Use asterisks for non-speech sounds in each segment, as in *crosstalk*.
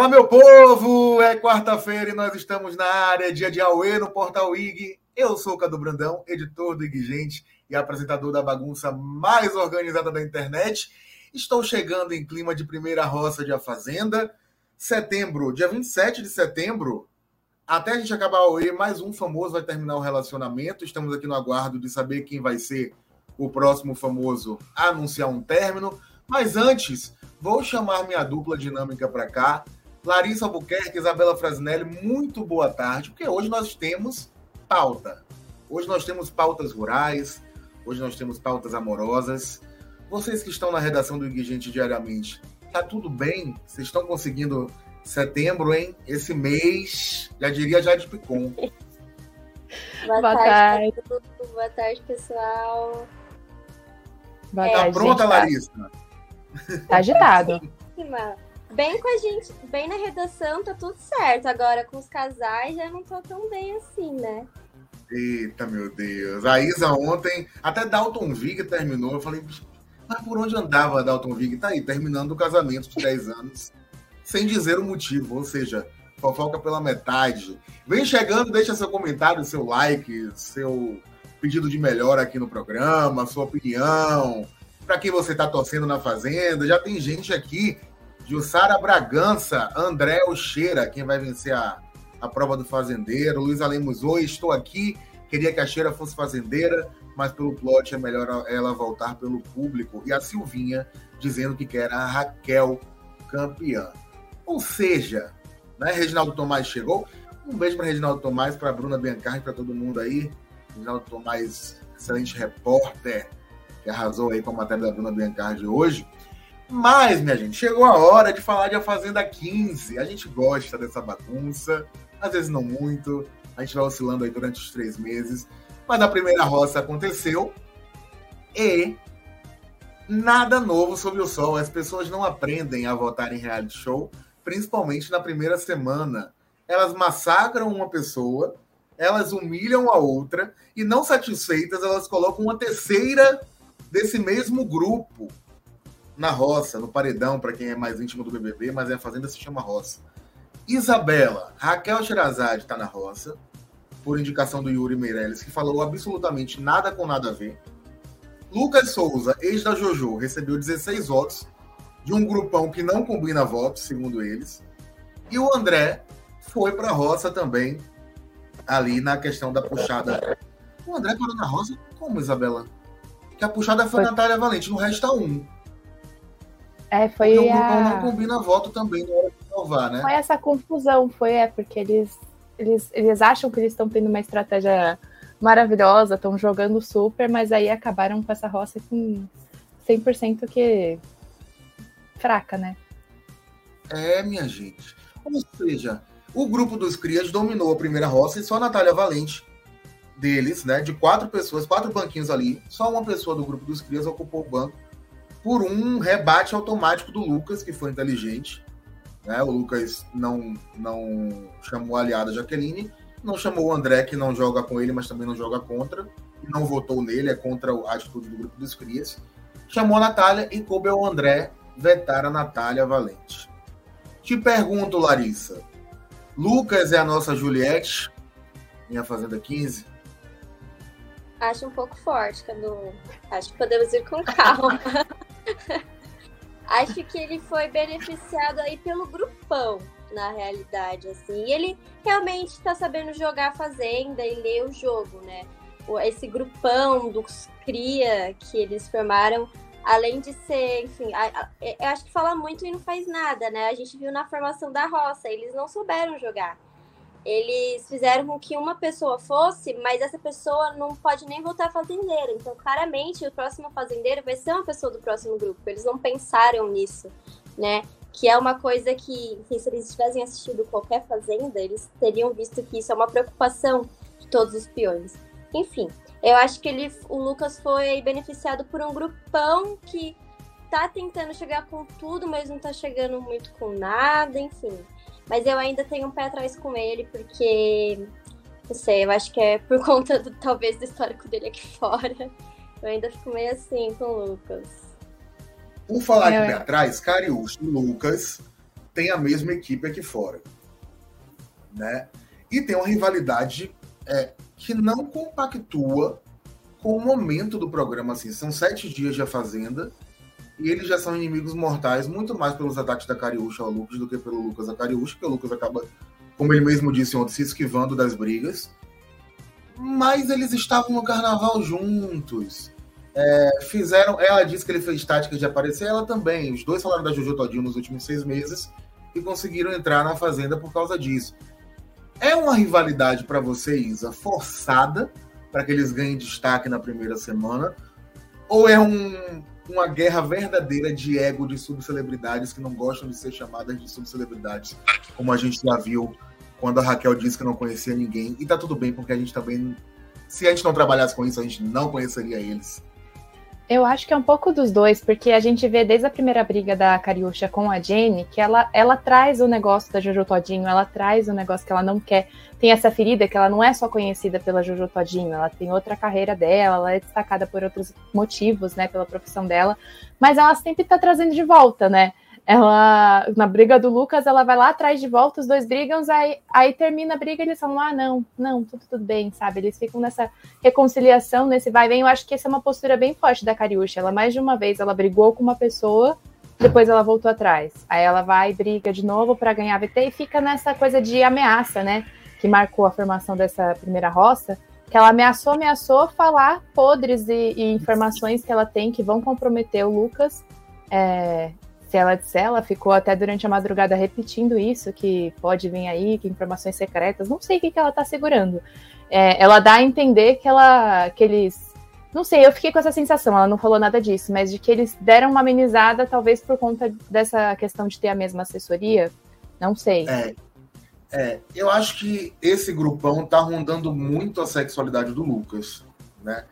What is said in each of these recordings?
Fala, meu povo! É quarta-feira e nós estamos na área, dia de Aue, no Portal IG. Eu sou o Cadu Brandão, editor do IG Gente e apresentador da bagunça mais organizada da internet. Estou chegando em clima de primeira roça de A Fazenda. Setembro, dia 27 de setembro, até a gente acabar Aue, mais um famoso vai terminar o relacionamento. Estamos aqui no aguardo de saber quem vai ser o próximo famoso a anunciar um término. Mas antes, vou chamar minha dupla dinâmica para cá Larissa Albuquerque, Isabela Frasnelli, muito boa tarde, porque hoje nós temos pauta. Hoje nós temos pautas rurais, hoje nós temos pautas amorosas. Vocês que estão na redação do Igigente diariamente, tá tudo bem? Vocês estão conseguindo setembro, hein? Esse mês, já diria já de Picon. *laughs* Boa, boa tarde. tarde. Boa tarde, pessoal. Boa tá tarde, pronta, gente, Larissa? Tá agitado. Bem com a gente, bem na redação, tá tudo certo. Agora com os casais já não tô tão bem assim, né? Eita, meu Deus. A Isa ontem, até Dalton Vig terminou. Eu falei, mas por onde andava Dalton Vig? Tá aí, terminando o casamento de 10 anos, sem dizer o motivo, ou seja, fofoca pela metade. Vem chegando, deixa seu comentário, seu like, seu pedido de melhor aqui no programa, sua opinião, para quem você está torcendo na Fazenda. Já tem gente aqui Jussara Bragança, André Ocheira, quem vai vencer a, a prova do fazendeiro. Luiz Alemos, oi, estou aqui. Queria que a Cheira fosse fazendeira, mas pelo plot é melhor ela voltar pelo público. E a Silvinha dizendo que quer a Raquel campeã. Ou seja, né, Reginaldo Tomás chegou. Um beijo para Reginaldo Tomás, para Bruna Biancardi, para todo mundo aí. Reginaldo Tomás, excelente repórter, que arrasou aí com a matéria da Bruna Biancardi hoje. Mas, minha gente, chegou a hora de falar de A Fazenda 15. A gente gosta dessa bagunça, às vezes não muito. A gente vai oscilando aí durante os três meses. Mas a primeira roça aconteceu e nada novo sobre o sol. As pessoas não aprendem a votar em reality show, principalmente na primeira semana. Elas massacram uma pessoa, elas humilham a outra e, não satisfeitas, elas colocam uma terceira desse mesmo grupo na roça, no paredão, para quem é mais íntimo do BBB, mas é a fazenda se chama roça. Isabela, Raquel Sherazade está na roça, por indicação do Yuri Meirelles, que falou absolutamente nada com nada a ver. Lucas Souza, ex da JoJo, recebeu 16 votos de um grupão que não combina votos, segundo eles. E o André foi para a roça também, ali na questão da puxada. O André parou na roça? Como, Isabela? Que a puxada foi, foi. Natália Valente, no resta um. É, foi porque a... o não combina voto também na hora de salvar, né? Foi essa confusão, foi é, porque eles, eles, eles acham que eles estão tendo uma estratégia maravilhosa, estão jogando super, mas aí acabaram com essa roça com 100% que fraca, né? É, minha gente. Ou seja, o grupo dos Crias dominou a primeira roça e só a Natália Valente deles, né, de quatro pessoas, quatro banquinhos ali, só uma pessoa do grupo dos Crias ocupou o banco por um rebate automático do Lucas, que foi inteligente. Né? O Lucas não, não chamou a aliada Jaqueline, não chamou o André, que não joga com ele, mas também não joga contra, e não votou nele, é contra a atitude do grupo dos Crias. Chamou a Natália e coube ao André vetar a Natália Valente. Te pergunto, Larissa, Lucas é a nossa Juliette, minha Fazenda 15? Acho um pouco forte, Cadu. Acho que podemos ir com calma. *laughs* *laughs* Acho que ele foi beneficiado aí pelo grupão, na realidade, assim. E ele realmente está sabendo jogar a Fazenda e ler o jogo, né? Esse grupão dos cria que eles formaram, além de ser, enfim, eu acho que fala muito e não faz nada, né? A gente viu na formação da roça, eles não souberam jogar eles fizeram com que uma pessoa fosse, mas essa pessoa não pode nem voltar fazendeira. Então, claramente, o próximo fazendeiro vai ser uma pessoa do próximo grupo. Eles não pensaram nisso, né? Que é uma coisa que, enfim, se eles tivessem assistido qualquer fazenda, eles teriam visto que isso é uma preocupação de todos os peões. Enfim, eu acho que ele, o Lucas foi beneficiado por um grupão que tá tentando chegar com tudo, mas não tá chegando muito com nada, enfim. Mas eu ainda tenho um pé atrás com ele, porque. Não sei, eu acho que é por *laughs* conta, do, talvez, do histórico dele aqui *laughs* fora. Eu ainda fico meio assim com o Lucas. Por falar de pé atrás, Cariúcho e Lucas tem a mesma equipe aqui fora. Né? E tem uma rivalidade é, que não compactua com o momento do programa. Assim. São sete dias de A Fazenda e eles já são inimigos mortais, muito mais pelos ataques da Cariúcha ao Lucas do que pelo Lucas a Cariúcha, porque o Lucas acaba, como ele mesmo disse ontem, se esquivando das brigas. Mas eles estavam no carnaval juntos. É, fizeram. Ela disse que ele fez táticas de aparecer, ela também. Os dois falaram da Jojo Todinho nos últimos seis meses e conseguiram entrar na Fazenda por causa disso. É uma rivalidade para você, Isa, forçada para que eles ganhem destaque na primeira semana? Ou é um, uma guerra verdadeira de ego de subcelebridades que não gostam de ser chamadas de subcelebridades, como a gente já viu quando a Raquel disse que não conhecia ninguém? E tá tudo bem, porque a gente também. Se a gente não trabalhasse com isso, a gente não conheceria eles. Eu acho que é um pouco dos dois, porque a gente vê desde a primeira briga da Cariúcha com a Jenny que ela, ela traz o negócio da Jojo Todinho, ela traz o negócio que ela não quer. Tem essa ferida que ela não é só conhecida pela Jojo Todinho, ela tem outra carreira dela, ela é destacada por outros motivos, né, pela profissão dela, mas ela sempre tá trazendo de volta, né? Ela na briga do Lucas, ela vai lá atrás de volta, os dois brigam, aí, aí termina a briga e eles falam: ah, não, não, tudo, tudo bem, sabe? Eles ficam nessa reconciliação, nesse vai e vem. Eu acho que essa é uma postura bem forte da Cariúcha. Ela, mais de uma vez, ela brigou com uma pessoa, depois ela voltou atrás. Aí ela vai briga de novo para ganhar VT e fica nessa coisa de ameaça, né? Que marcou a formação dessa primeira roça. Que ela ameaçou, ameaçou falar podres e, e informações que ela tem que vão comprometer o Lucas. É, se ela disser, ela ficou até durante a madrugada repetindo isso, que pode vir aí, que informações secretas, não sei o que, que ela tá segurando. É, ela dá a entender que ela que eles. Não sei, eu fiquei com essa sensação, ela não falou nada disso, mas de que eles deram uma amenizada, talvez por conta dessa questão de ter a mesma assessoria. Não sei. É, é eu acho que esse grupão tá rondando muito a sexualidade do Lucas, né?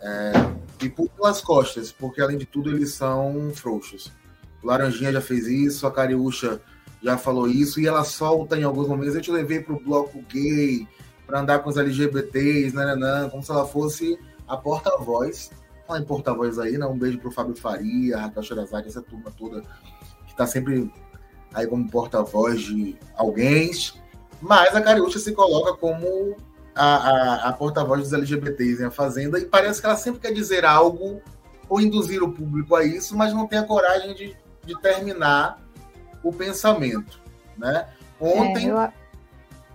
É, e por pelas costas, porque além de tudo eles são frouxos. Laranjinha já fez isso, a Cariúcha já falou isso, e ela solta em alguns momentos. Eu te levei para o bloco gay, para andar com os LGBTs, nananã, como se ela fosse a porta-voz. Fala em porta-voz aí, né? Um beijo pro Fábio Faria, a Raquel Sherazade, essa turma toda que está sempre aí como porta-voz de alguém. Mas a Cariúcha se coloca como a, a, a porta-voz dos LGBTs em A Fazenda e parece que ela sempre quer dizer algo ou induzir o público a isso, mas não tem a coragem de de terminar o pensamento, né? Ontem é, eu...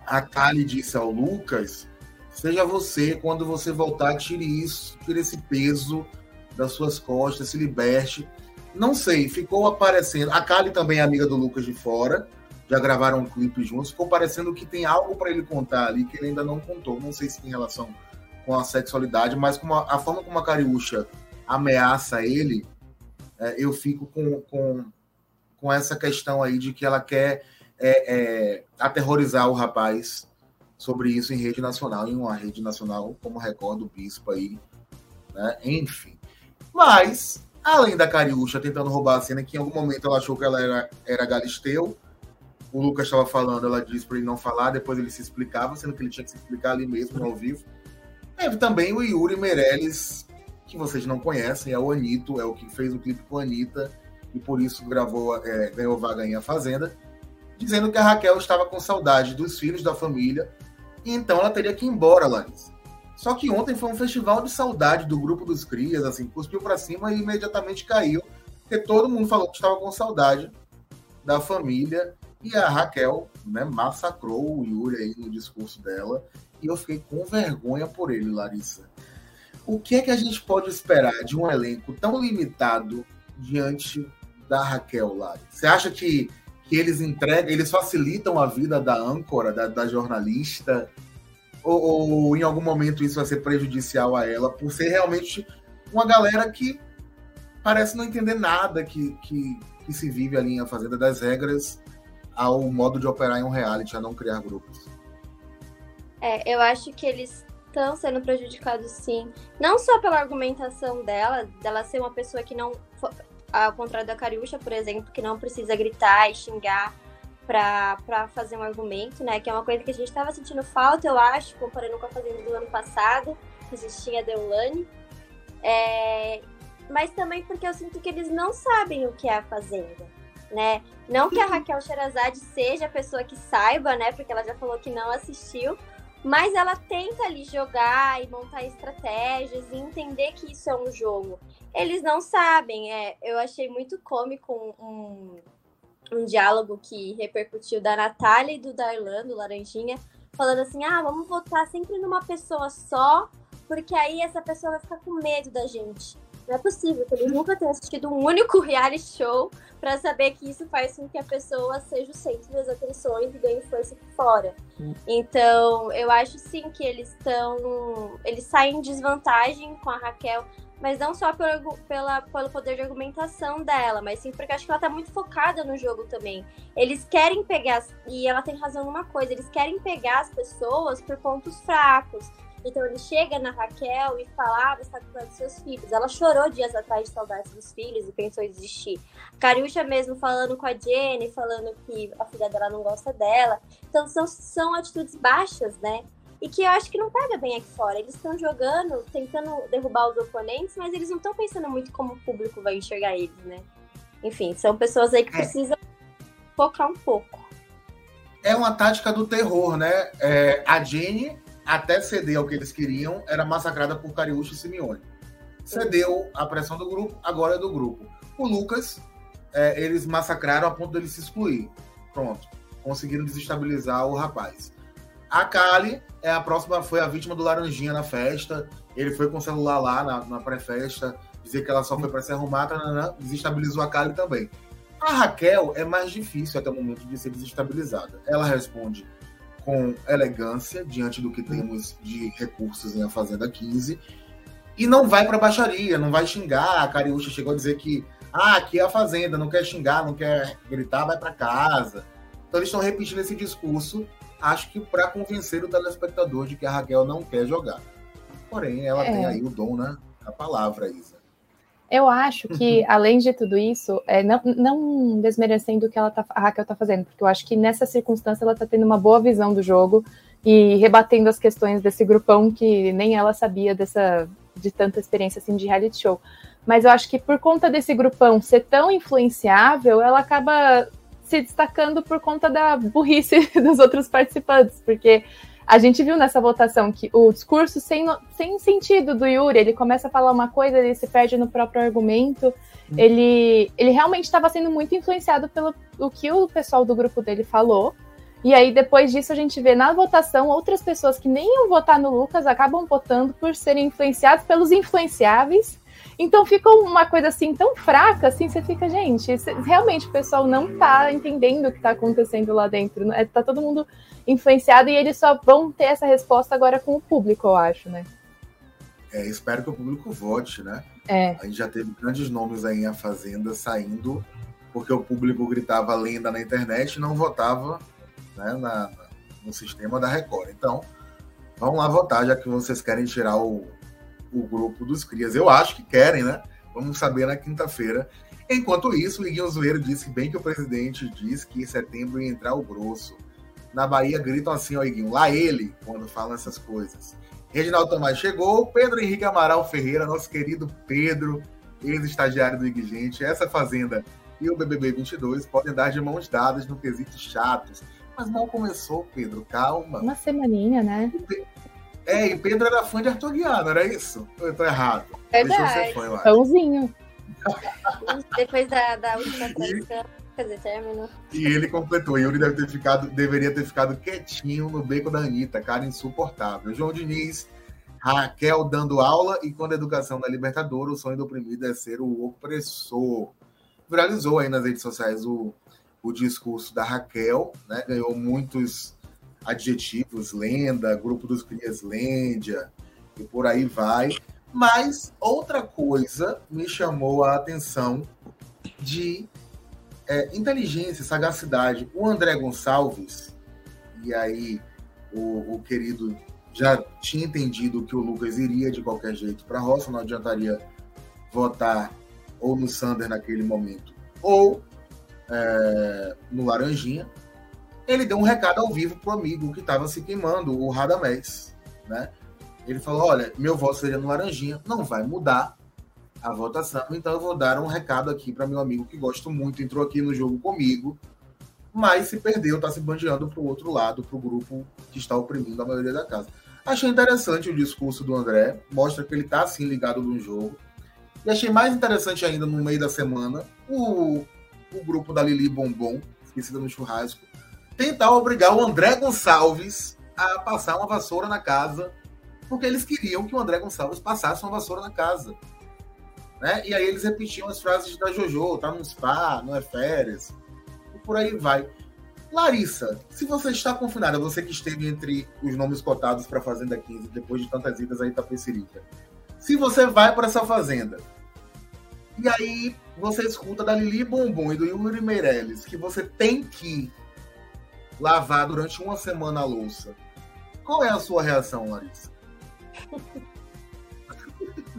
a Kali disse ao Lucas: seja você, quando você voltar, tire isso, tire esse peso das suas costas, se liberte. Não sei, ficou aparecendo. A Kali também é amiga do Lucas de fora, já gravaram um clipe juntos. Ficou parecendo que tem algo para ele contar ali que ele ainda não contou. Não sei se tem relação com a sexualidade, mas com a, a forma como a Cariúcha ameaça ele, eu fico com, com, com essa questão aí de que ela quer é, é, aterrorizar o rapaz sobre isso em rede nacional, em uma rede nacional como Record do Bispo aí, né? Enfim. Mas, além da Cariúcha tentando roubar a cena, que em algum momento ela achou que ela era, era Galisteu, o Lucas estava falando, ela disse para ele não falar, depois ele se explicava, sendo que ele tinha que se explicar ali mesmo, ao vivo. Teve também o Yuri Meirelles, que vocês não conhecem, é o Anito, é o que fez o clipe com a Anitta e por isso gravou, é, ganhou vaga em A Fazenda, dizendo que a Raquel estava com saudade dos filhos da família e então ela teria que ir embora, Larissa. Só que ontem foi um festival de saudade do grupo dos Crias, assim, cuspiu para cima e imediatamente caiu, porque todo mundo falou que estava com saudade da família e a Raquel, né, massacrou o Yuri aí no discurso dela e eu fiquei com vergonha por ele, Larissa o que é que a gente pode esperar de um elenco tão limitado diante da Raquel lá? Você acha que, que eles entregam, eles facilitam a vida da âncora, da, da jornalista? Ou, ou, em algum momento isso vai ser prejudicial a ela, por ser realmente uma galera que parece não entender nada que, que, que se vive ali em Fazenda das Regras ao modo de operar em um reality, a não criar grupos? É, eu acho que eles estão sendo prejudicados sim. Não só pela argumentação dela, dela ser uma pessoa que não. Ao contrário da Cariúcha, por exemplo, que não precisa gritar e xingar para fazer um argumento, né? Que é uma coisa que a gente estava sentindo falta, eu acho, comparando com a Fazenda do ano passado, que a gente tinha a Deulane. É... Mas também porque eu sinto que eles não sabem o que é a Fazenda. né? Não que a Raquel Sherazade seja a pessoa que saiba, né? Porque ela já falou que não assistiu, mas ela tenta ali jogar e montar estratégias e entender que isso é um jogo. Eles não sabem. É, eu achei muito cômico um, um diálogo que repercutiu da Natália e do Darlan, do Laranjinha, falando assim: ah, vamos votar sempre numa pessoa só, porque aí essa pessoa vai ficar com medo da gente. Não é possível que eles nunca tenham assistido um único reality show para saber que isso faz com que a pessoa seja o centro das atenções e ganhe força por fora. Então, eu acho sim que eles estão. Eles saem em desvantagem com a Raquel, mas não só pelo, pela, pelo poder de argumentação dela, mas sim porque acho que ela tá muito focada no jogo também. Eles querem pegar, e ela tem razão numa coisa, eles querem pegar as pessoas por pontos fracos. Então ele chega na Raquel e fala: ah, você tá cuidando dos seus filhos. Ela chorou dias atrás de saudade dos filhos e pensou em desistir. Cariúcha mesmo falando com a Jenny, falando que a filha dela não gosta dela. Então são, são atitudes baixas, né? E que eu acho que não pega bem aqui fora. Eles estão jogando, tentando derrubar os oponentes, mas eles não estão pensando muito como o público vai enxergar eles, né? Enfim, são pessoas aí que é. precisam focar um pouco. É uma tática do terror, né? É, a Jenny até ceder ao que eles queriam, era massacrada por Cariúcha e Simeone. Cedeu a pressão do grupo, agora é do grupo. O Lucas, é, eles massacraram a ponto dele se excluir. Pronto. Conseguiram desestabilizar o rapaz. A Kali é a próxima, foi a vítima do Laranjinha na festa. Ele foi com o celular lá na, na pré-festa, dizer que ela só foi para se arrumar, tanana, desestabilizou a Kali também. A Raquel é mais difícil até o momento de ser desestabilizada. Ela responde com elegância diante do que temos de recursos em A Fazenda 15 e não vai para baixaria, não vai xingar. A Cariúcha chegou a dizer que ah, aqui é a Fazenda, não quer xingar, não quer gritar, vai para casa. Então eles estão repetindo esse discurso, acho que para convencer o telespectador de que a Raquel não quer jogar. Porém, ela é. tem aí o dom, né? A palavra, Isa. Eu acho que, além de tudo isso, é, não, não desmerecendo o que ela tá, a Raquel está fazendo, porque eu acho que nessa circunstância ela está tendo uma boa visão do jogo e rebatendo as questões desse grupão que nem ela sabia dessa de tanta experiência assim de reality show. Mas eu acho que por conta desse grupão ser tão influenciável, ela acaba se destacando por conta da burrice *laughs* dos outros participantes, porque a gente viu nessa votação que o discurso sem, sem sentido do Yuri, ele começa a falar uma coisa, ele se perde no próprio argumento. Hum. Ele, ele realmente estava sendo muito influenciado pelo o que o pessoal do grupo dele falou. E aí, depois disso, a gente vê na votação outras pessoas que nem iam votar no Lucas acabam votando por serem influenciados pelos influenciáveis. Então fica uma coisa assim tão fraca, assim, você fica, gente, realmente o pessoal não tá entendendo o que tá acontecendo lá dentro. Né? Tá todo mundo influenciado e eles só vão ter essa resposta agora com o público, eu acho, né? É, espero que o público vote, né? É. A gente já teve grandes nomes aí em A Fazenda saindo, porque o público gritava lenda na internet e não votava né, na, no sistema da Record. Então, vão lá votar, já que vocês querem tirar o, o grupo dos crias. Eu acho que querem, né? Vamos saber na quinta-feira. Enquanto isso, o Iguinho Zoeiro disse bem que o presidente disse que em setembro ia entrar o grosso na Bahia gritam assim, ó, Iguinho, lá ele, quando falam essas coisas. Reginaldo Tomás chegou, Pedro Henrique Amaral Ferreira, nosso querido Pedro, ex-estagiário do IG Gente, essa fazenda e o BBB 22 podem dar de mãos dadas no quesito chatos. Mas mal começou, Pedro, calma. Uma semaninha, né? É, e Pedro era fã de Arthur Guiar, não era isso? Eu tô errado. Verdade. Pãozinho. Depois da, da última traição. Quer dizer, terminou. E ele completou. Yuri deve ter ficado, deveria ter ficado quietinho no beco da Anitta, cara insuportável. João Diniz, Raquel dando aula e quando a educação da Libertadores, o sonho do oprimido é ser o opressor. Viralizou aí nas redes sociais o, o discurso da Raquel, né? Ganhou muitos adjetivos, lenda, grupo dos crias lêndia, e por aí vai. Mas outra coisa me chamou a atenção de é, inteligência, sagacidade. O André Gonçalves, e aí o, o, querido já tinha entendido que o Lucas iria de qualquer jeito para a roça, não adiantaria votar ou no Sander naquele momento, ou é, no Laranjinha. Ele deu um recado ao vivo pro amigo que estava se queimando, o Radamés, né? Ele falou: Olha, meu voto seria no Laranjinha, não vai mudar, a votação. Então eu vou dar um recado aqui para meu amigo que gosto muito, entrou aqui no jogo comigo, mas se perdeu, está se bandeando para o outro lado, para o grupo que está oprimindo a maioria da casa. Achei interessante o discurso do André, mostra que ele está assim ligado no jogo. E achei mais interessante ainda no meio da semana o, o grupo da Lili Bombom, esquecida no churrasco, tentar obrigar o André Gonçalves a passar uma vassoura na casa, porque eles queriam que o André Gonçalves passasse uma vassoura na casa. Né? E aí eles repetiam as frases da Jojo, tá no spa, não é férias, e por aí vai. Larissa, se você está confinada, você que esteve entre os nomes cotados para a Fazenda 15, depois de tantas idas aí Itapecerica, se você vai para essa fazenda, e aí você escuta da Lili Bombom e do Yuri Meirelles que você tem que lavar durante uma semana a louça, qual é a sua reação, Larissa?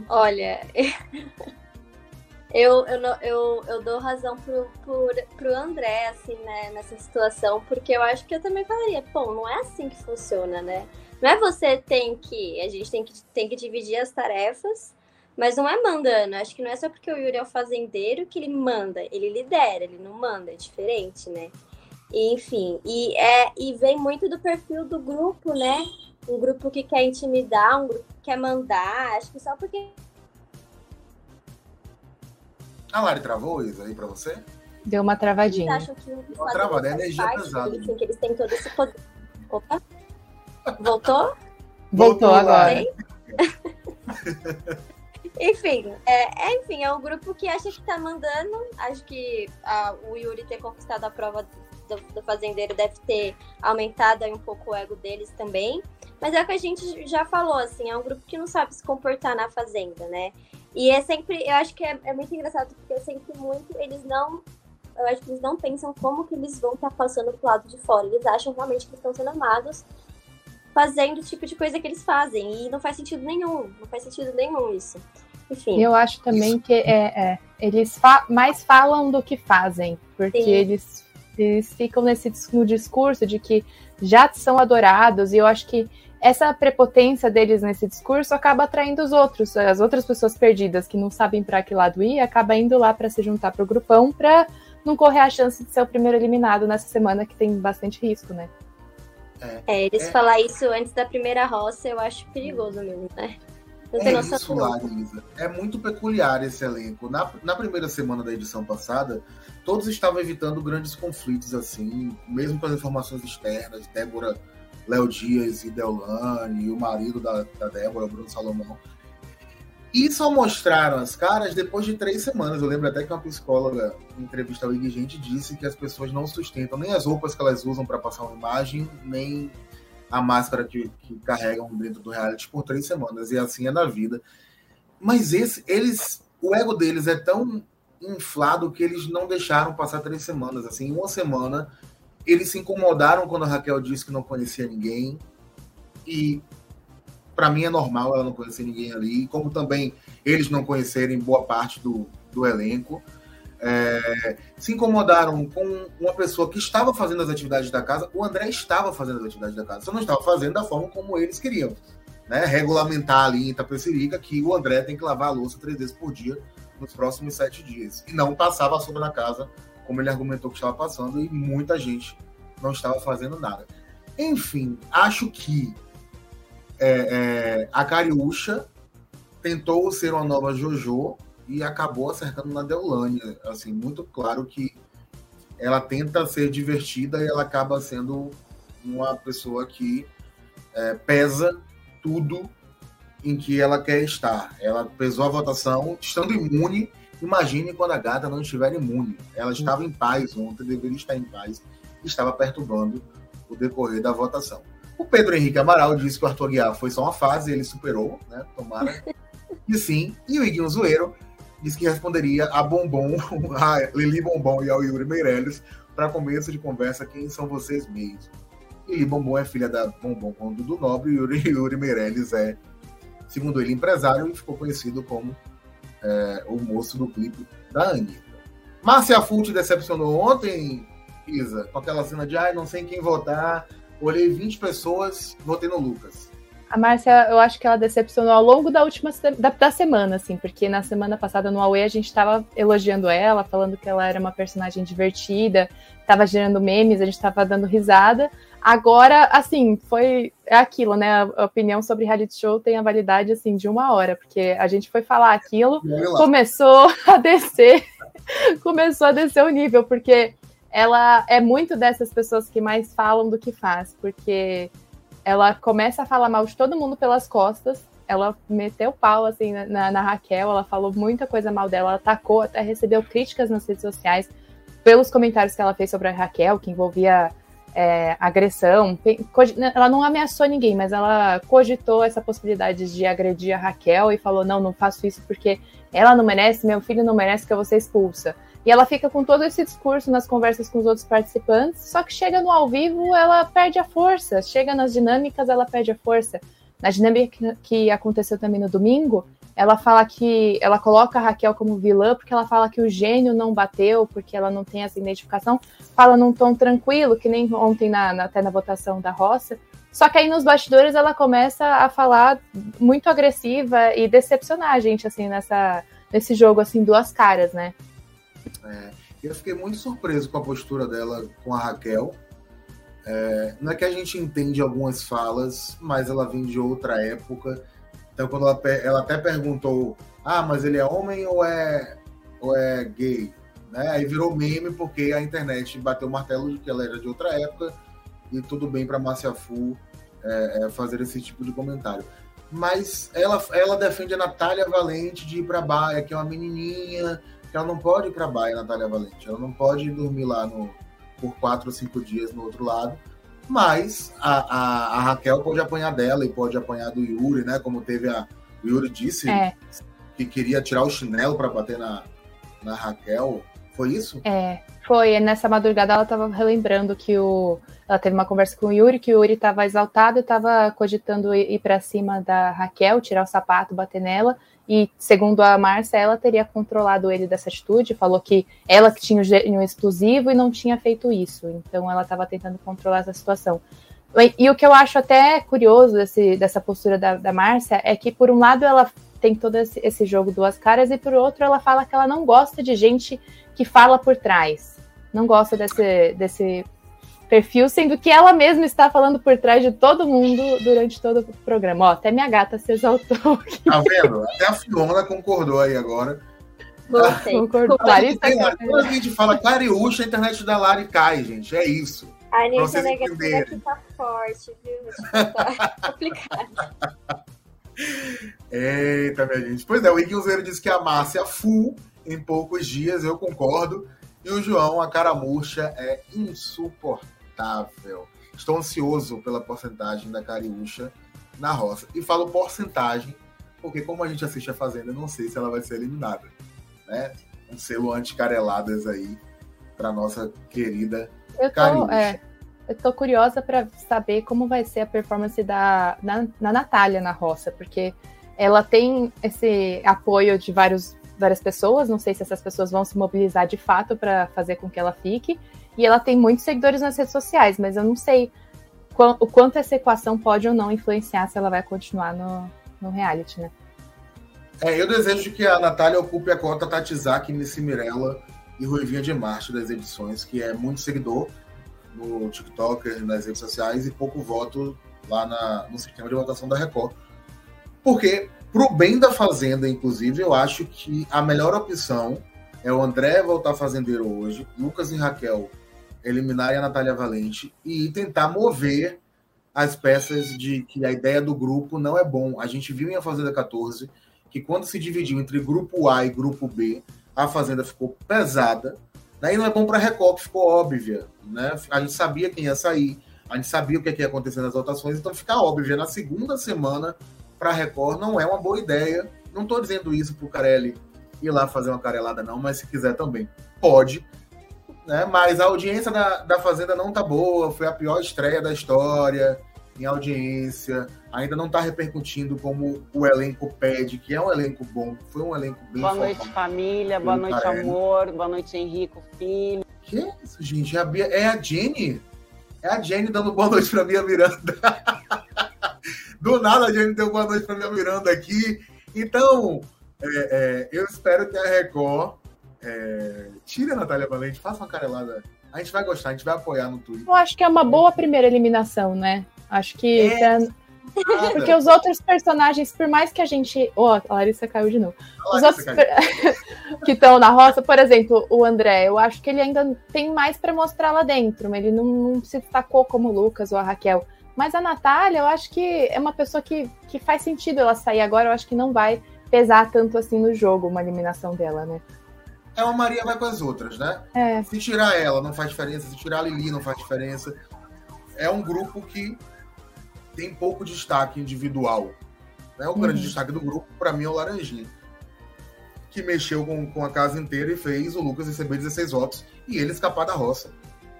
Olha, *laughs* eu, eu, eu, eu dou razão pro, pro, pro André, assim, né, nessa situação, porque eu acho que eu também falaria, pô, não é assim que funciona, né? Não é você tem que. A gente tem que, tem que dividir as tarefas, mas não é mandando. Acho que não é só porque o Yuri é o fazendeiro que ele manda, ele lidera, ele não manda, é diferente, né? E, enfim, e, é, e vem muito do perfil do grupo, né? Um grupo que quer intimidar, um grupo que quer mandar. Acho que só porque. A Lari travou isso aí pra você? Deu uma travadinha. Eles acham que Uma travada, é energia pesada. Que eles têm todo esse poder. Opa! Voltou? Voltou agora. *laughs* enfim, é, é, enfim, é um grupo que acha que tá mandando. Acho que a, o Yuri ter conquistado a prova do, do, fazendeiro deve ter aumentado aí um pouco o ego deles também. Mas é o que a gente já falou, assim, é um grupo que não sabe se comportar na fazenda, né? E é sempre, eu acho que é, é muito engraçado, porque é sempre muito, eles não eu acho que eles não pensam como que eles vão estar passando pro lado de fora. Eles acham realmente que estão sendo amados fazendo o tipo de coisa que eles fazem. E não faz sentido nenhum. Não faz sentido nenhum isso. Enfim. Eu acho também que é, é eles fa mais falam do que fazem. Porque eles, eles ficam nesse no discurso de que já são adorados. E eu acho que essa prepotência deles nesse discurso acaba atraindo os outros, as outras pessoas perdidas que não sabem para que lado ir, acaba indo lá para se juntar pro grupão para não correr a chance de ser o primeiro eliminado nessa semana que tem bastante risco, né? É, é eles é... falar isso antes da primeira roça, eu acho perigoso mesmo, né? Não é isso, Larisa. É muito peculiar esse elenco. Na, na primeira semana da edição passada, todos estavam evitando grandes conflitos, assim, mesmo com as informações externas. Débora, Léo Dias e Deolane, e o marido da, da Débora, Bruno Salomão. E só mostraram as caras depois de três semanas. Eu lembro até que uma psicóloga, em entrevista ao IG Gente, disse que as pessoas não sustentam nem as roupas que elas usam para passar uma imagem, nem a máscara que, que, carregam dentro do reality por três semanas. E assim é na vida. Mas esse, eles, o ego deles é tão inflado que eles não deixaram passar três semanas. Assim, uma semana, eles se incomodaram quando a Raquel disse que não conhecia ninguém. E para mim é normal ela não conhecer ninguém ali, como também eles não conhecerem boa parte do, do elenco. É, se incomodaram com uma pessoa que estava fazendo as atividades da casa. O André estava fazendo as atividades da casa, só não estava fazendo da forma como eles queriam. Né? Regulamentar ali em Itapecerica que o André tem que lavar a louça três vezes por dia nos próximos sete dias. E não passava sobre na casa, como ele argumentou que estava passando, e muita gente não estava fazendo nada. Enfim, acho que é, é, a Cariúcha tentou ser uma nova JoJo e acabou acertando na Deolane. Assim, muito claro que ela tenta ser divertida e ela acaba sendo uma pessoa que é, pesa tudo em que ela quer estar. Ela pesou a votação estando imune. Imagine quando a gata não estiver imune. Ela estava em paz ontem, deveria estar em paz, estava perturbando o decorrer da votação. O Pedro Henrique Amaral disse que o Arthur Guiar foi só uma fase, ele superou, né? Tomara. *laughs* E sim. E o Iguinho Zoeiro disse que responderia a Bombom, *laughs* a Lili Bombom e ao Yuri Meirelles para começo de conversa quem são vocês mesmos. Lili Bombom é filha da Bombom com Dudu Nobre e Yuri, *laughs* Yuri Meirelles é, segundo ele, empresário e ficou conhecido como é, o moço do clipe da Anitta. Márcia Fult decepcionou ontem, Isa, com aquela cena de ai, não sei em quem votar, olhei 20 pessoas, votei no Lucas. A Márcia, eu acho que ela decepcionou ao longo da última da, da semana, assim, porque na semana passada no Aue a gente estava elogiando ela, falando que ela era uma personagem divertida, estava gerando memes, a gente estava dando risada. Agora, assim, foi é aquilo, né? A opinião sobre reality show tem a validade assim de uma hora, porque a gente foi falar aquilo, começou *laughs* a descer, começou a descer o nível, porque ela é muito dessas pessoas que mais falam do que faz, porque ela começa a falar mal de todo mundo pelas costas. Ela meteu pau assim na, na Raquel, ela falou muita coisa mal dela, ela atacou, até recebeu críticas nas redes sociais pelos comentários que ela fez sobre a Raquel, que envolvia é, agressão. Ela não ameaçou ninguém, mas ela cogitou essa possibilidade de agredir a Raquel e falou: não, não faço isso porque ela não merece, meu filho não merece que eu vou ser expulsa. E ela fica com todo esse discurso nas conversas com os outros participantes, só que chega no ao vivo, ela perde a força. Chega nas dinâmicas, ela perde a força. Na dinâmica que aconteceu também no domingo, ela fala que ela coloca a Raquel como vilã porque ela fala que o gênio não bateu, porque ela não tem essa identificação. Fala num tom tranquilo, que nem ontem na, na, até na votação da roça. Só que aí nos bastidores ela começa a falar muito agressiva e decepcionar a gente assim nessa nesse jogo assim duas caras, né? É, eu fiquei muito surpreso com a postura dela com a Raquel. É, não é que a gente entende algumas falas, mas ela vem de outra época. Então, quando ela, ela até perguntou: ah, mas ele é homem ou é, ou é gay? Né? Aí virou meme porque a internet bateu o martelo de que ela era de outra época e tudo bem para Márcia Fu é, é, fazer esse tipo de comentário. Mas ela, ela defende a Natália Valente de ir para Baia, que é uma menininha, ela não pode ir para Baia, Natália Valente. Ela não pode dormir lá no, por quatro ou cinco dias no outro lado. Mas a, a, a, Raquel pode apanhar dela e pode apanhar do Yuri, né? Como teve a. O Yuri disse é. que queria tirar o chinelo para bater na, na Raquel. Foi isso? É, foi. Nessa madrugada ela estava relembrando que o. Ela teve uma conversa com o Yuri, que o Yuri estava exaltado e estava cogitando ir para cima da Raquel, tirar o sapato, bater nela. E, segundo a Márcia, ela teria controlado ele dessa atitude, falou que ela que tinha o gênio explosivo e não tinha feito isso. Então, ela estava tentando controlar essa situação. E, e, o que eu acho até curioso desse, dessa postura da, da Márcia é que, por um lado, ela tem todo esse, esse jogo duas caras, e por outro, ela fala que ela não gosta de gente que fala por trás. Não gosta desse, desse perfil, sendo que ela mesma está falando por trás de todo mundo durante todo o programa. Ó, até minha gata se exaltou. Aqui. Tá vendo? Até a Fiona concordou aí agora. Você. Concordou. Larissa, quando a gente fala Clariúcha, a internet da Lari cai, gente. É isso. A Anitta negativa aqui tá forte, viu? Tá *laughs* complicado. *laughs* Eita, minha gente. Pois é, o Iguilzeiro disse que a Márcia full em poucos dias, eu concordo. E o João, a cara murcha, é insuportável Estou ansioso pela porcentagem da Cariúcha na roça. E falo porcentagem, porque como a gente assiste a Fazenda, não sei se ela vai ser eliminada. Né? Um selo anti-careladas aí para nossa querida eu tô, é, eu tô curiosa para saber como vai ser a performance da na, na Natália na roça, porque ela tem esse apoio de vários, várias pessoas. Não sei se essas pessoas vão se mobilizar de fato para fazer com que ela fique. E ela tem muitos seguidores nas redes sociais, mas eu não sei o quanto essa equação pode ou não influenciar se ela vai continuar no, no reality, né? É, eu desejo que a Natália ocupe a cota Tatizak, Nissi Mirella e Ruivinha de Marte das edições, que é muito seguidor no TikTok, nas redes sociais e pouco voto lá na, no sistema de votação da Record. Porque, pro bem da Fazenda, inclusive, eu acho que a melhor opção é o André voltar fazendeiro hoje, Lucas e Raquel eliminarem a Natália Valente e tentar mover as peças de que a ideia do grupo não é bom. A gente viu em A Fazenda 14 que quando se dividiu entre grupo A e grupo B, a Fazenda ficou pesada. Daí não é bom para a Record, que ficou óbvia. Né? A gente sabia quem ia sair, a gente sabia o que ia acontecer nas votações, então ficar óbvia na segunda semana para a Record não é uma boa ideia. Não estou dizendo isso para o Carelli ir lá fazer uma carelada, não, mas se quiser também pode né? Mas a audiência da, da Fazenda não tá boa, foi a pior estreia da história em audiência, ainda não tá repercutindo como o elenco pede, que é um elenco bom, foi um elenco bem Boa noite, família, boa noite, Carelli. amor, boa noite, Henrico, filho. Que é isso, gente? É a, Bia, é a Jenny? É a Jenny dando boa noite pra Bia Miranda. *laughs* Do nada a gente deu boa noite para minha Miranda aqui. Então, é, é, eu espero que a Record é, tire a Natália Valente, faça uma carelada. A gente vai gostar, a gente vai apoiar no Twitter. Eu acho que é uma boa primeira eliminação, né? Acho que. É, porque os outros personagens, por mais que a gente. Oh, a Larissa caiu de novo. Os outros *laughs* que estão na roça, por exemplo, o André, eu acho que ele ainda tem mais para mostrar lá dentro. Ele não, não, se destacou como o Lucas ou a Raquel. Mas a Natália, eu acho que é uma pessoa que, que faz sentido ela sair agora. Eu acho que não vai pesar tanto assim no jogo uma eliminação dela, né? É uma Maria vai com as outras, né? É. Se tirar ela, não faz diferença. Se tirar a Lili, não faz diferença. É um grupo que tem pouco destaque individual. Né? O uhum. grande destaque do grupo, para mim, é o Laranjinha. Que mexeu com, com a casa inteira e fez o Lucas receber 16 votos e ele escapar da roça.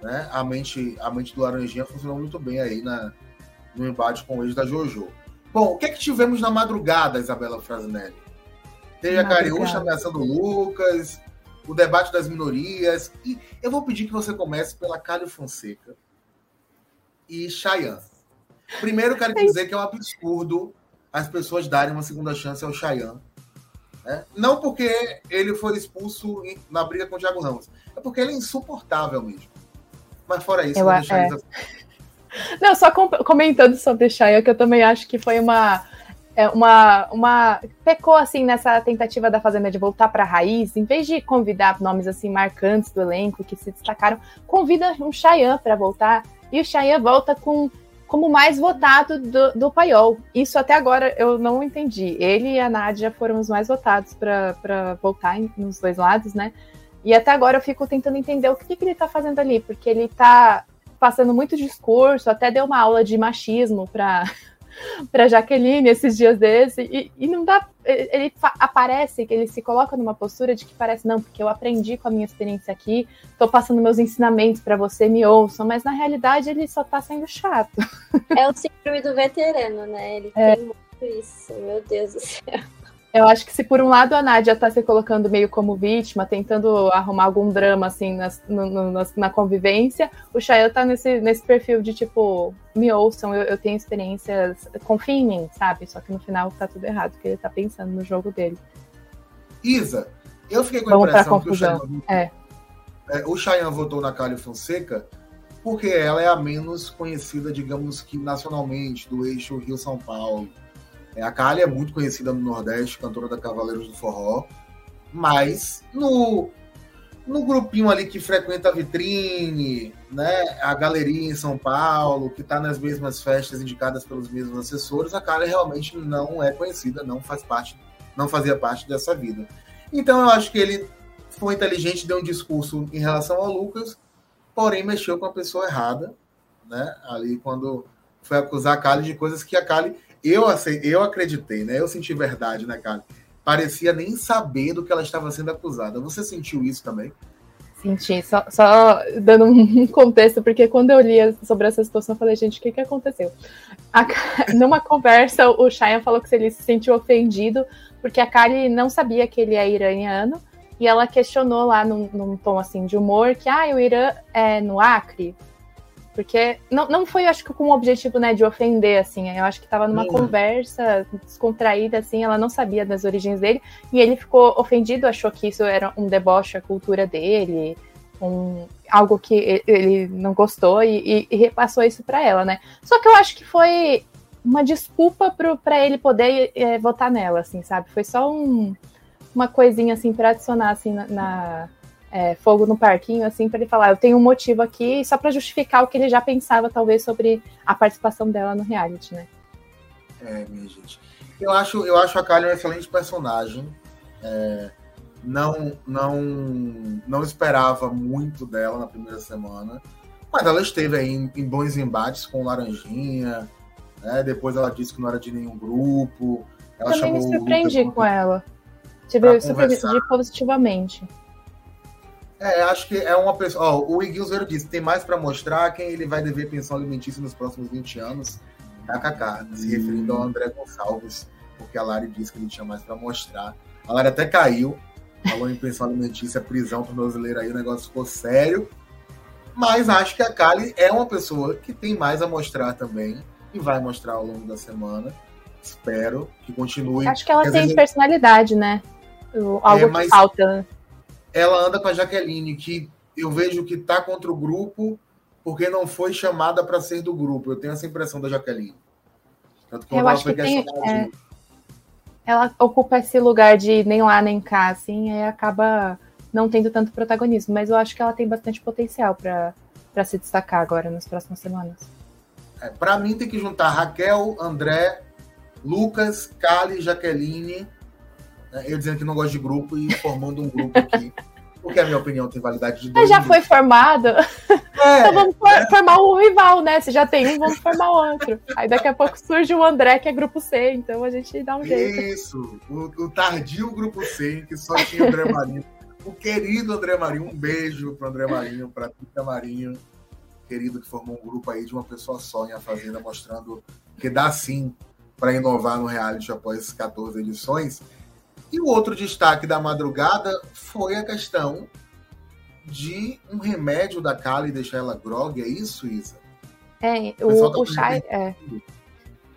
Né? A, mente, a mente do Laranjinha funcionou muito bem aí na, no embate com o ex da Jojo. Bom, o que é que tivemos na madrugada, Isabela Frasinelli? Teve a Cariúcha ameaçando o Lucas, o debate das minorias. E eu vou pedir que você comece pela Cálio Fonseca e Chayanne. Primeiro, quero dizer que é um absurdo as pessoas darem uma segunda chance ao Chayanne. Né? Não porque ele foi expulso na briga com o Thiago Ramos, é porque ele é insuportável mesmo. Mas fora isso, eu vou deixar é... Não, só com, comentando sobre o Chayanne, que eu também acho que foi uma é, uma, uma pecou assim nessa tentativa da Fazenda de voltar para a raiz, em vez de convidar nomes assim marcantes do elenco que se destacaram, convida um Chayanne para voltar e o Chayanne volta com como mais votado do, do paiol. Isso até agora eu não entendi. Ele e a Nádia foram os mais votados para voltar nos dois lados, né? E até agora eu fico tentando entender o que, que ele está fazendo ali, porque ele está passando muito discurso, até deu uma aula de machismo para para Jaqueline esses dias desse e, e não dá ele aparece que ele se coloca numa postura de que parece não porque eu aprendi com a minha experiência aqui estou passando meus ensinamentos para você me ouçam mas na realidade ele só está sendo chato. É o síndrome do veterano né? Ele é. tem muito isso meu Deus do céu eu acho que se por um lado a Nádia está se colocando meio como vítima, tentando arrumar algum drama assim nas, no, no, na convivência, o Chael tá nesse, nesse perfil de tipo, me ouçam, eu, eu, tenho experiências, confiem em mim, sabe? Só que no final tá tudo errado, porque ele tá pensando no jogo dele. Isa, eu fiquei com a Vamos impressão que o Chayanne, é. É, o Chayanne votou na Cálio Fonseca porque ela é a menos conhecida, digamos que nacionalmente, do eixo Rio-São Paulo a Kali é muito conhecida no Nordeste, cantora da Cavaleiros do Forró, mas no, no grupinho ali que frequenta a vitrine, né, a galeria em São Paulo, que está nas mesmas festas indicadas pelos mesmos assessores, a Kali realmente não é conhecida, não faz parte, não fazia parte dessa vida. Então eu acho que ele foi inteligente, deu um discurso em relação ao Lucas, porém mexeu com a pessoa errada, né? Ali quando foi acusar a Kali de coisas que a Kali eu, eu acreditei, né? Eu senti verdade, né, cara? Parecia nem saber do que ela estava sendo acusada. Você sentiu isso também? Senti, só, só dando um *laughs* contexto, porque quando eu li sobre essa situação, eu falei, gente, o que, que aconteceu? A, *laughs* numa conversa, o Cheyenne falou que ele se sentiu ofendido porque a Kali não sabia que ele é iraniano e ela questionou lá num, num tom assim de humor que ah, o Irã é no Acre. Porque não, não foi, acho que, com o objetivo, né, de ofender, assim. Eu acho que estava numa uhum. conversa descontraída, assim, ela não sabia das origens dele. E ele ficou ofendido, achou que isso era um deboche à cultura dele, um, algo que ele não gostou e, e, e repassou isso para ela, né? Só que eu acho que foi uma desculpa para ele poder é, votar nela, assim, sabe? Foi só um, uma coisinha, assim, para adicionar, assim, na, na é, fogo no parquinho, assim, para ele falar, eu tenho um motivo aqui, só para justificar o que ele já pensava, talvez, sobre a participação dela no reality, né? É, minha gente. Eu acho, eu acho a Kylie um excelente personagem. É, não, não, não esperava muito dela na primeira semana, mas ela esteve aí em, em bons embates com Laranjinha. Né? Depois ela disse que não era de nenhum grupo. Ela Também me surpreendi com ela. Tive surpreendi positivamente. É, acho que é uma pessoa. Ó, o Iguils Vero disse: tem mais para mostrar quem ele vai dever pensão alimentícia nos próximos 20 anos. KKK, se referindo ao André Gonçalves, porque a Lari disse que ele tinha mais para mostrar. A Lari até caiu, falou em pensão alimentícia, prisão para brasileiro aí, o negócio ficou sério. Mas acho que a Kali é uma pessoa que tem mais a mostrar também. e vai mostrar ao longo da semana. Espero que continue. Acho que ela tem vezes... personalidade, né? Algo é, que falta. Ela anda com a Jaqueline, que eu vejo que tá contra o grupo porque não foi chamada para ser do grupo. Eu tenho essa impressão da Jaqueline. Tanto que eu acho que tem, é, ela ocupa esse lugar de nem lá nem cá, assim, e acaba não tendo tanto protagonismo. Mas eu acho que ela tem bastante potencial para se destacar agora nas próximas semanas. É, para mim tem que juntar Raquel, André, Lucas, Kali, Jaqueline. Né, eu dizendo que não gosto de grupo e formando um grupo aqui. *laughs* porque a minha opinião tem validade de dois. Já minutos. foi formado? É, *laughs* então vamos é. formar um rival, né? Se já tem um, vamos formar outro. Aí daqui a pouco surge o André, que é grupo C, então a gente dá um jeito. Isso, o, o tardio grupo C, que só tinha o André Marinho. o querido André Marinho, um beijo para André Marinho, para Tita Marinho, querido que formou um grupo aí de uma pessoa só em A Fazenda, mostrando que dá sim para inovar no reality após 14 edições. E o outro destaque da madrugada foi a questão de um remédio da Kali deixar ela grog, é isso, Isa? É, o, o, tá o Shai, é,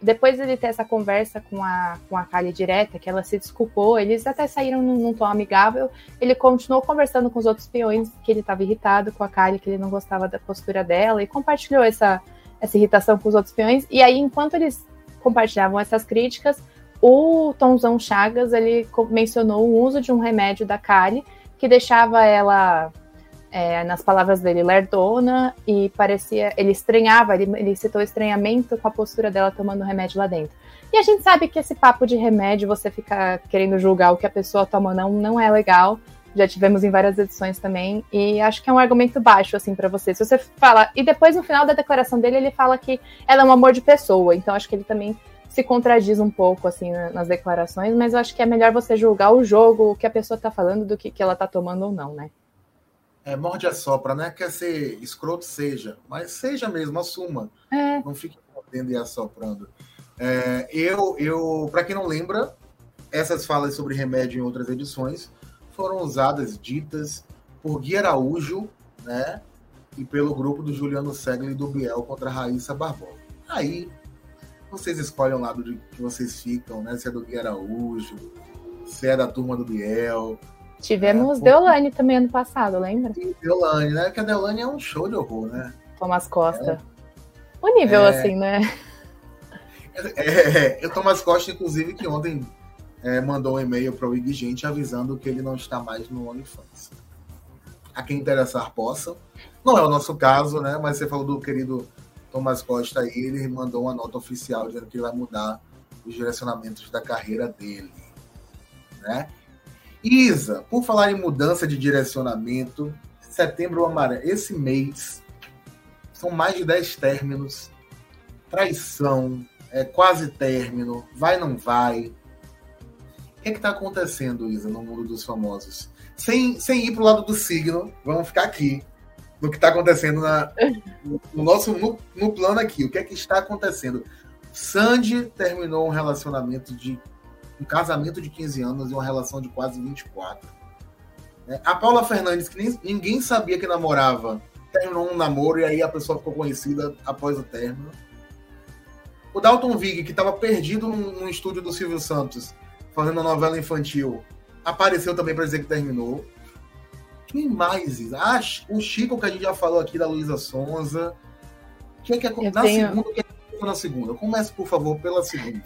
depois de ele ter essa conversa com a, com a Kali direta, que ela se desculpou, eles até saíram num, num tom amigável, ele continuou conversando com os outros peões, que ele estava irritado com a Kali, que ele não gostava da postura dela, e compartilhou essa, essa irritação com os outros peões, e aí, enquanto eles compartilhavam essas críticas, o Tomzão Chagas, ele mencionou o uso de um remédio da Kali, que deixava ela, é, nas palavras dele, lerdona, e parecia, ele estranhava, ele, ele citou estranhamento com a postura dela tomando remédio lá dentro. E a gente sabe que esse papo de remédio, você ficar querendo julgar o que a pessoa toma ou não, não é legal. Já tivemos em várias edições também. E acho que é um argumento baixo, assim, para você. Se você fala. E depois, no final da declaração dele, ele fala que ela é um amor de pessoa. Então, acho que ele também se contradiz um pouco, assim, nas declarações. Mas eu acho que é melhor você julgar o jogo, o que a pessoa tá falando, do que, que ela tá tomando ou não, né? É, morde a sopra, né? Quer ser escroto, seja. Mas seja mesmo, assuma. É. Não fique mordendo e assoprando. É, eu, eu para quem não lembra, essas falas sobre remédio em outras edições foram usadas, ditas por Gui Araújo, né? E pelo grupo do Juliano Segli e do Biel contra a Raíssa Barbosa. Aí, vocês escolhem o lado de que vocês ficam, né? Se é do Gui Araújo, se é da turma do Biel. Tivemos é, Deolane também ano passado, lembra? Sim, Deolane, né? Que a Deolane é um show de horror, né? Thomas Costa. É, o nível, é, assim, né? É, é, o Thomas Costa, inclusive, que ontem é, mandou um e-mail para o Ig Gente avisando que ele não está mais no OnlyFans. A quem interessar possa. Não é o nosso caso, né? Mas você falou do querido Thomas Costa ele mandou uma nota oficial dizendo que ele vai mudar os direcionamentos da carreira dele. Né? Isa, por falar em mudança de direcionamento, setembro amarelo, esse mês são mais de 10 términos, traição, é quase término, vai não vai, o que é está acontecendo, Isa, no mundo dos famosos? Sem, sem ir o lado do signo, vamos ficar aqui no que está acontecendo na, no nosso no, no, plano aqui. O que é que está acontecendo? Sandy terminou um relacionamento de um casamento de 15 anos e uma relação de quase 24. É, a Paula Fernandes, que nem, ninguém sabia que namorava, terminou um namoro e aí a pessoa ficou conhecida após o término. O Dalton Vig, que estava perdido no estúdio do Silvio Santos, fazendo a novela infantil, apareceu também para dizer que terminou. Quem mais? Ah, o Chico, que a gente já falou aqui, da Luísa Sonza. O que é que é na tenho... segunda? O que é que na segunda? Comece, por favor, pela segunda.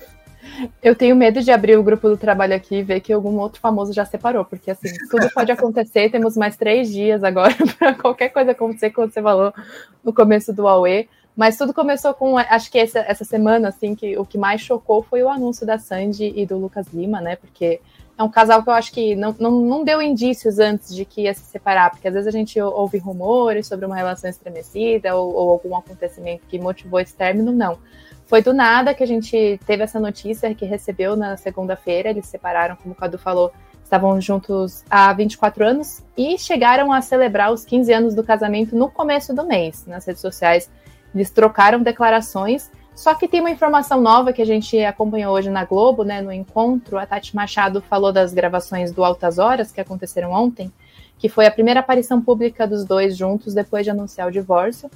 Eu tenho medo de abrir o grupo do trabalho aqui e ver que algum outro famoso já separou, porque assim, tudo pode acontecer. *laughs* Temos mais três dias agora *laughs* para qualquer coisa acontecer, como você falou no começo do Aue. Mas tudo começou com, acho que essa, essa semana, assim, que o que mais chocou foi o anúncio da Sandy e do Lucas Lima, né? Porque é um casal que eu acho que não, não, não deu indícios antes de que ia se separar, porque às vezes a gente ouve rumores sobre uma relação estremecida ou, ou algum acontecimento que motivou esse término, não. Foi do nada que a gente teve essa notícia que recebeu na segunda-feira, eles se separaram, como o Cadu falou, estavam juntos há 24 anos e chegaram a celebrar os 15 anos do casamento no começo do mês. Nas redes sociais eles trocaram declarações, só que tem uma informação nova que a gente acompanhou hoje na Globo, né, no encontro. A Tati Machado falou das gravações do Altas Horas que aconteceram ontem, que foi a primeira aparição pública dos dois juntos depois de anunciar o divórcio.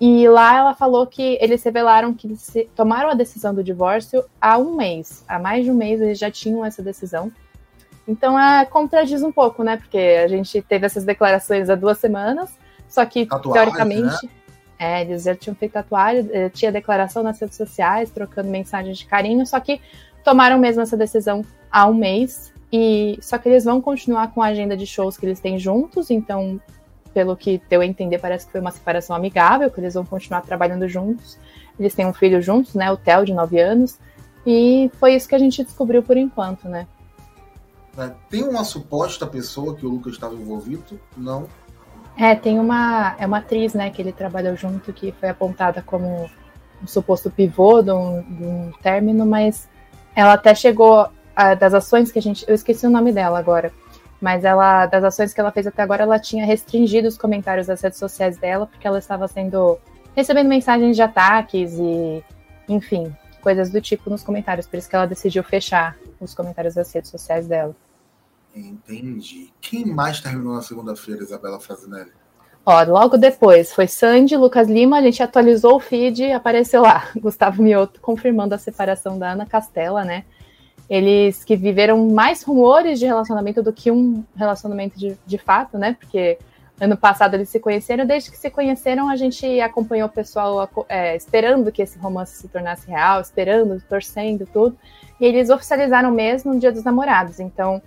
E lá ela falou que eles revelaram que eles tomaram a decisão do divórcio há um mês. Há mais de um mês eles já tinham essa decisão. Então é, contradiz um pouco, né? Porque a gente teve essas declarações há duas semanas, só que tatuagem, teoricamente. Né? É, eles já tinham feito tatuagem, eh, tinha declaração nas redes sociais, trocando mensagens de carinho, só que tomaram mesmo essa decisão há um mês. E só que eles vão continuar com a agenda de shows que eles têm juntos, então pelo que deu a entender, parece que foi uma separação amigável, que eles vão continuar trabalhando juntos. Eles têm um filho juntos, né? O Theo, de 9 anos. E foi isso que a gente descobriu por enquanto, né? É, tem uma suposta pessoa que o Lucas estava envolvido? Não. É, tem uma, é uma atriz, né, que ele trabalhou junto, que foi apontada como um suposto pivô de um, de um término, mas ela até chegou a, das ações que a gente. Eu esqueci o nome dela agora mas ela, das ações que ela fez até agora, ela tinha restringido os comentários das redes sociais dela, porque ela estava sendo recebendo mensagens de ataques e, enfim, coisas do tipo nos comentários. Por isso que ela decidiu fechar os comentários das redes sociais dela. Entendi. Quem mais terminou na segunda-feira, Isabela Frasinelli? Ó, logo depois foi Sandy, Lucas Lima, a gente atualizou o feed apareceu lá. *laughs* Gustavo Mioto confirmando a separação da Ana Castela, né? eles que viveram mais rumores de relacionamento do que um relacionamento de, de fato, né? Porque ano passado eles se conheceram, desde que se conheceram, a gente acompanhou o pessoal é, esperando que esse romance se tornasse real, esperando, torcendo, tudo. E eles oficializaram mesmo no Dia dos Namorados. Então,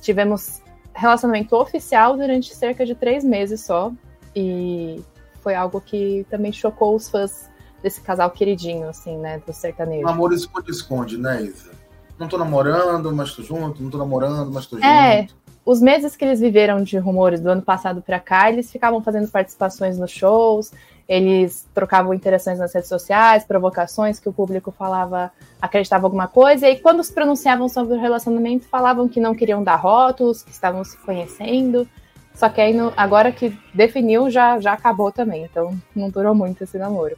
tivemos relacionamento oficial durante cerca de três meses só. E foi algo que também chocou os fãs desse casal queridinho, assim, né? Do sertanejo. O amor esconde-esconde, né, Isa? não tô namorando, mas tô junto, não tô namorando, mas tô junto. É, os meses que eles viveram de rumores do ano passado para cá, eles ficavam fazendo participações nos shows, eles trocavam interações nas redes sociais, provocações que o público falava, acreditava alguma coisa, e quando se pronunciavam sobre o relacionamento, falavam que não queriam dar rótulos, que estavam se conhecendo. Só que aí, no, agora que definiu, já, já acabou também. Então, não durou muito esse namoro.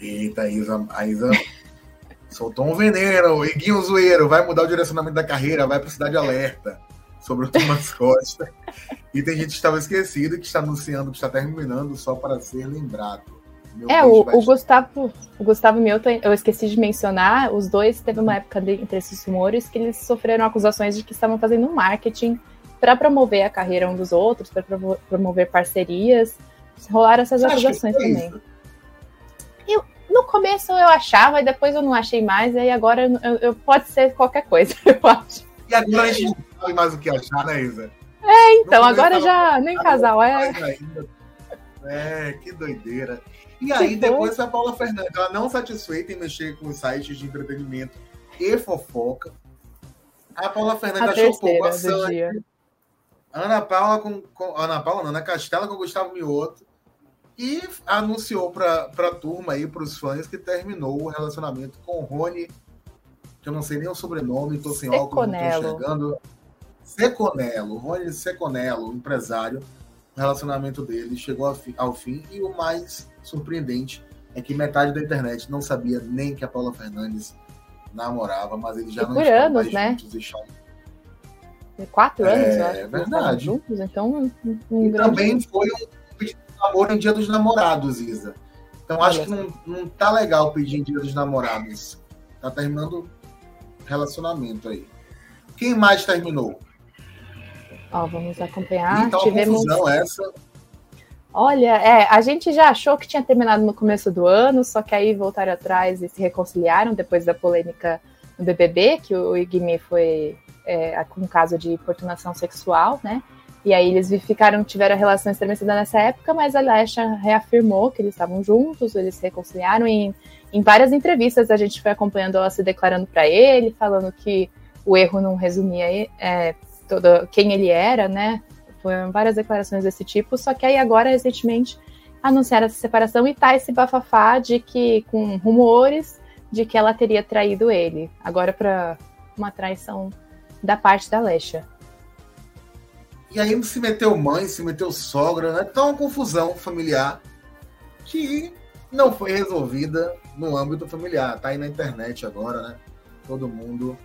Eita, a Isa, a Isa Soltou um veneno, Iguinho Zoeiro, vai mudar o direcionamento da carreira, vai para Cidade Alerta sobre o Thomas Costa. e tem gente que estava esquecido, que está anunciando que está terminando só para ser lembrado. Meu é, o, o, Gustavo, o Gustavo Milton, eu esqueci de mencionar, os dois teve uma época de, entre esses rumores que eles sofreram acusações de que estavam fazendo marketing para promover a carreira um dos outros, para promover parcerias. Rolaram essas Você acusações também. Isso? Eu, no começo eu achava, e depois eu não achei mais, e aí agora eu, eu, pode ser qualquer coisa, *laughs* eu acho. E agora a gente não sabe mais o que achar, né, Isa? É, então, agora já nem casal é. É, que doideira. E aí depois a Paula Fernandes, ela não satisfeita em mexer com sites de entretenimento e fofoca. A Paula Fernandes a achou pouco a Sandy. Ana Paula com, com, Ana Paula, não, Ana Castela com Gustavo Mioto e anunciou para a turma aí, para os fãs, que terminou o relacionamento com o Rony, que eu não sei nem o sobrenome, estou sem óculos, não estou enxergando. Seconello, Rony Seconello, empresário, o relacionamento dele chegou ao fim, e o mais surpreendente é que metade da internet não sabia nem que a Paula Fernandes namorava, mas eles já e não por anos, né? juntos e Quatro anos, é, eu acho. É verdade. Juntos, então, um, também foi um namoro em dia dos namorados, Isa. Então acho que não, não tá legal pedir em dia dos namorados. Tá terminando relacionamento aí. Quem mais terminou? Ó, vamos acompanhar. Então, Tivemos... confusão essa. Olha, é, a gente já achou que tinha terminado no começo do ano, só que aí voltaram atrás e se reconciliaram depois da polêmica no BBB, que o Igmi foi é, com um caso de importunação sexual, né? E aí eles ficaram, tiveram relação estremecida nessa época, mas a Lesha reafirmou que eles estavam juntos, eles se reconciliaram em, em várias entrevistas a gente foi acompanhando ela se declarando para ele, falando que o erro não resumia é, todo, quem ele era, né? Foram várias declarações desse tipo, só que aí agora, recentemente, anunciaram essa separação e tá esse bafafá de que, com rumores, de que ela teria traído ele. Agora para uma traição da parte da Lesha. E aí se meteu mãe, se meteu sogra, né? Então uma confusão familiar que não foi resolvida no âmbito familiar. Tá aí na internet agora, né? Todo mundo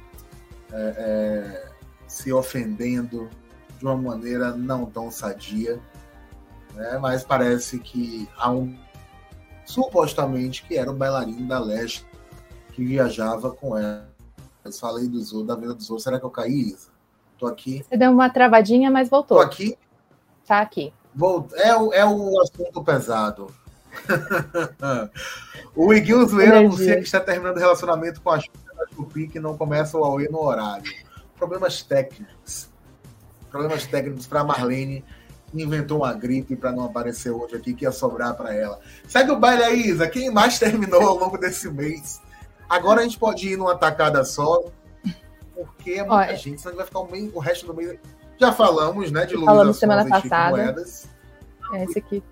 é, é, se ofendendo de uma maneira não tão sadia, né? Mas parece que há um supostamente que era o bailarino da Leste que viajava com ela. Eu falei do Zorro, da vida do Zorro. Será que eu caí, Isa? Tô aqui. Você deu uma travadinha, mas voltou. Tô aqui. Tá aqui. Volto. É, o- é o assunto pesado. *laughs* o Iguinho Zoeira anuncia que está terminando o relacionamento com a Xuxa da Chupi que não começa o Aue no horário. Problemas técnicos. Problemas técnicos para Marlene, que inventou uma gripe para não aparecer hoje aqui, que ia sobrar para ela. Segue o baile aí, Isa. Quem mais *laughs* terminou ao longo desse mês? Agora a gente pode ir numa tacada só, porque é muita Olha. gente, senão vai ficar o, mês- o resto do mês. Já falamos, né, de Luísa Falamos semana passada. Moedas. É esse aqui.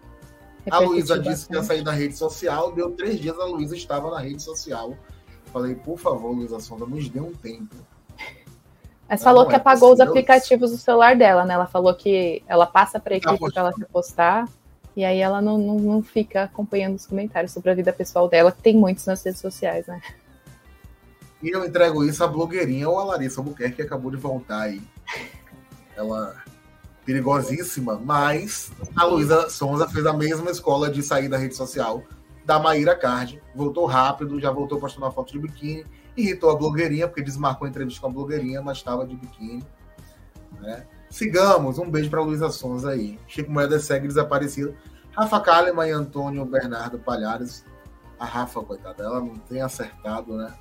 A Luísa disse que ia sair da rede social, deu três dias, a Luísa estava na rede social. Falei, por favor, Luísa Sonda, nos dê um tempo. Mas falou não que é apagou os aplicativos do celular dela, né? Ela falou que ela passa para a equipe para ela repostar. E aí ela não, não, não fica acompanhando os comentários sobre a vida pessoal dela, que tem muitos nas redes sociais, né? E eu entrego isso à blogueirinha ou a Larissa Albuquerque, que acabou de voltar aí. Ela perigosíssima, mas a Luísa Sonza fez a mesma escola de sair da rede social da Maíra Card. Voltou rápido, já voltou postando uma foto de biquíni, irritou a blogueirinha, porque desmarcou a entrevista com a blogueirinha, mas estava de biquíni. Né? Sigamos, um beijo para Luísa Sonza aí. Chico Moeda segue desaparecido. Rafa Kalimann e Antônio Bernardo Palhares. A Rafa, coitada, ela não tem acertado, né?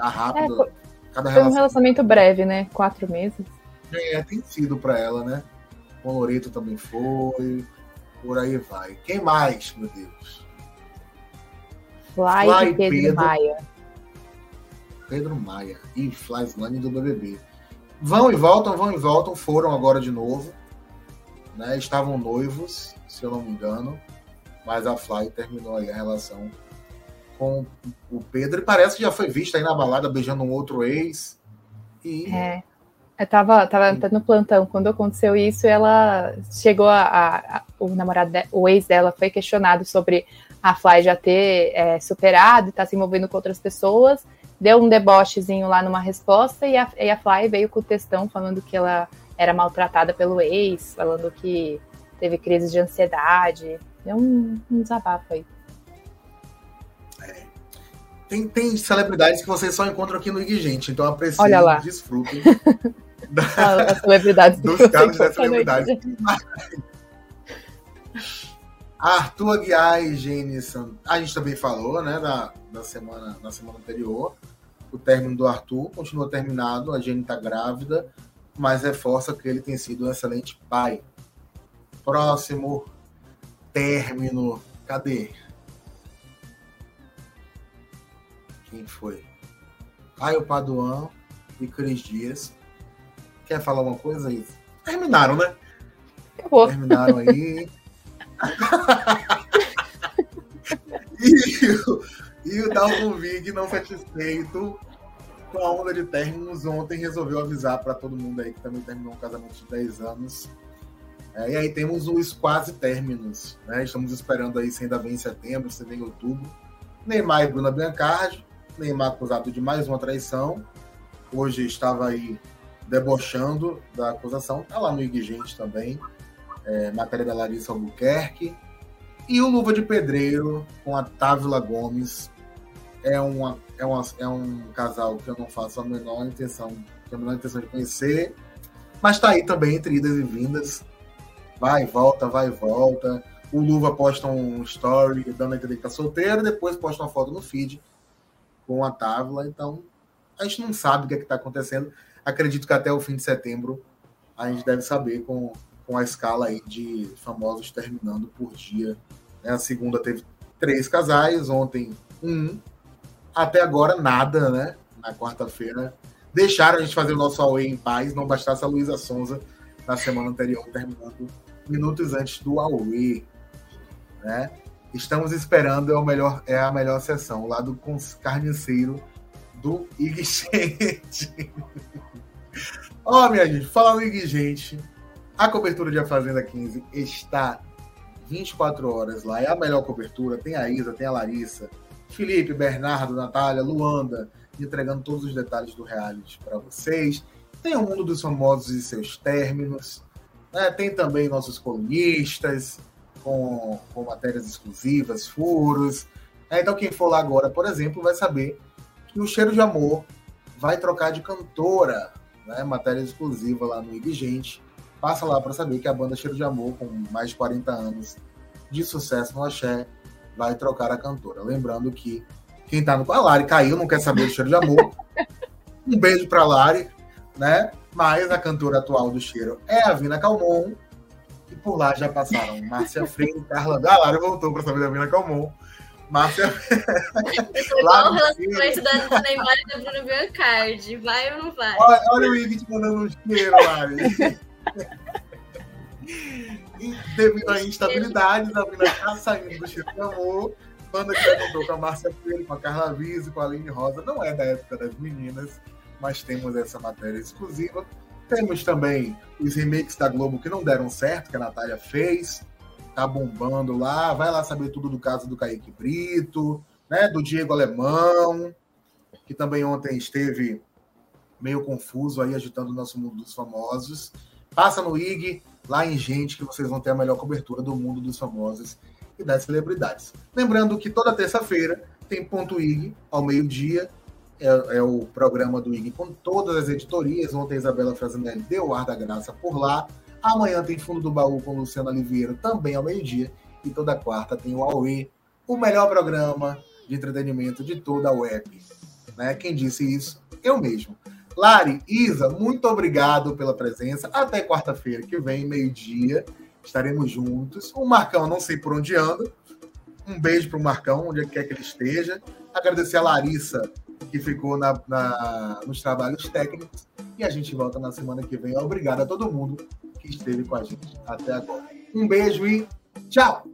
Tá rápido. É, Cada Foi um relacionamento breve, né? Quatro meses. é, tem sido para ela, né? O Loreto também foi. Por aí vai. Quem mais, meu Deus? Fly, Fly, Pedro, Pedro. Maia. Pedro Maia e Flyslane do BBB. Vão e voltam, vão e voltam, foram agora de novo. Né? Estavam noivos, se eu não me engano. Mas a Fly terminou aí a relação com o Pedro. E parece que já foi vista aí na balada beijando um outro ex. E É. Eu tava, tava até no plantão quando aconteceu isso, ela chegou a, a- a- o namorado, de- o ex dela foi questionado sobre a Fly já ter é, superado e tá se envolvendo com outras pessoas, deu um debochezinho lá numa resposta e a, e a Fly veio com o textão falando que ela era maltratada pelo ex, falando que teve crise de ansiedade, deu um, um desabafo aí. Tem, tem celebridades que vocês só encontram aqui no IG Gente, então apreciem Olha lá. desfrutem As celebridades *laughs* do dos casos das celebridades. Arthur Aguiar e Jenison. A gente também falou, né, da, da semana, na semana anterior. O término do Arthur continua terminado, a Jenny tá grávida, mas reforça que ele tem sido um excelente pai. Próximo término. Cadê? Quem foi? Caio Paduan e Cris Dias. Quer falar alguma coisa aí? Terminaram, né? Acabou. Terminaram aí. *laughs* e, o- e o Dalton Vig, não satisfeito com a onda de términos, ontem resolveu avisar para todo mundo aí que também terminou um casamento de 10 anos. É, e aí temos os quase términos. Né? Estamos esperando aí se ainda vem em setembro, se vem em outubro. Neymar e Bruna Biancardi. Neymar acusado de mais uma traição. Hoje estava aí debochando da acusação. Está lá no IG Gente também é, matéria da Larissa Albuquerque. E o Luva de Pedreiro com a Távila Gomes. É, uma, é, uma, é um casal que eu não faço a menor intenção, a menor intenção de conhecer. Mas tá aí também entre idas e vindas. Vai e volta, vai e volta. O Luva posta um story dando a entender que tá solteiro, depois posta uma foto no feed com a Távila. Então, a gente não sabe o que é que tá acontecendo. Acredito que até o fim de setembro a gente deve saber com, com a escala aí de famosos terminando por dia. né? A segunda teve três casais, ontem um, até agora nada, né? Na quarta-feira. Deixaram a gente fazer o nosso away em paz, não bastasse a Luísa Sonza na semana anterior terminando minutos antes do away, né? Estamos esperando é, o melhor, é a melhor sessão, lá do carniceiro do Ig *laughs* Gente. Ó, minha gente, falando em gente, a cobertura de A Fazenda 15 está 24 horas lá. É a melhor cobertura. Tem a Isa, tem a Larissa, Felipe, Bernardo, Natália, Luanda, entregando todos os detalhes do reality para vocês. Tem o mundo dos famosos e seus términos. né? Tem também nossos colunistas. Com, com matérias exclusivas, furos. É, então, quem for lá agora, por exemplo, vai saber que o Cheiro de Amor vai trocar de cantora, né? Matéria exclusiva lá no Gente. Passa lá para saber que a banda Cheiro de Amor, com mais de 40 anos de sucesso no Axé, vai trocar a cantora. Lembrando que quem tá no. A Lari caiu, não quer saber do Cheiro de Amor. Um beijo pra Lari, né? Mas a cantora atual do Cheiro é a Vina Calmon. E por lá já passaram Márcia Freire, Carla. A Lari voltou para saber da Vina Calmon. Márcia. igual o relacionamento da Neymar e da Bruna Biancardi. Vai ou não vai? Olha, olha o Ig te mandando um cheiro, Lari. e devido à instabilidade, a Bruna tá saindo do cheiro de amor. Banda que já contou com a Márcia Freire, com a Carla Vise, com a Aline Rosa. Não é da época das meninas, mas temos essa matéria exclusiva. Temos também os remakes da Globo que não deram certo, que a Natália fez tá bombando lá. Vai lá saber tudo do caso do Kaique Brito, né? Do Diego Alemão, que também ontem esteve meio confuso aí, agitando o nosso mundo dos famosos. Passa no IG, lá em Gente, que vocês vão ter a melhor cobertura do mundo dos famosos e das celebridades. Lembrando que toda terça-feira tem Ponto IG, ao meio-dia. É, é, o programa do IG com todas as editorias. Ontem a Isabela Frasinelli deu o ar da graça por lá. Amanhã tem Fundo do Baú com Luciano Oliveira, também ao meio-dia. E toda quarta tem o Aue, o melhor programa de entretenimento de toda a web. Né? Quem disse isso? Eu mesmo. Lari, Isa, muito obrigado pela presença. Até quarta-feira que vem, meio-dia. Estaremos juntos. O Marcão, não sei por onde anda. Um beijo para o Marcão, onde quer que ele esteja. Agradecer a Larissa, que ficou na, na, nos trabalhos técnicos. E a gente volta na semana que vem. Obrigado a todo mundo que esteve com a gente até agora. Um beijo e tchau!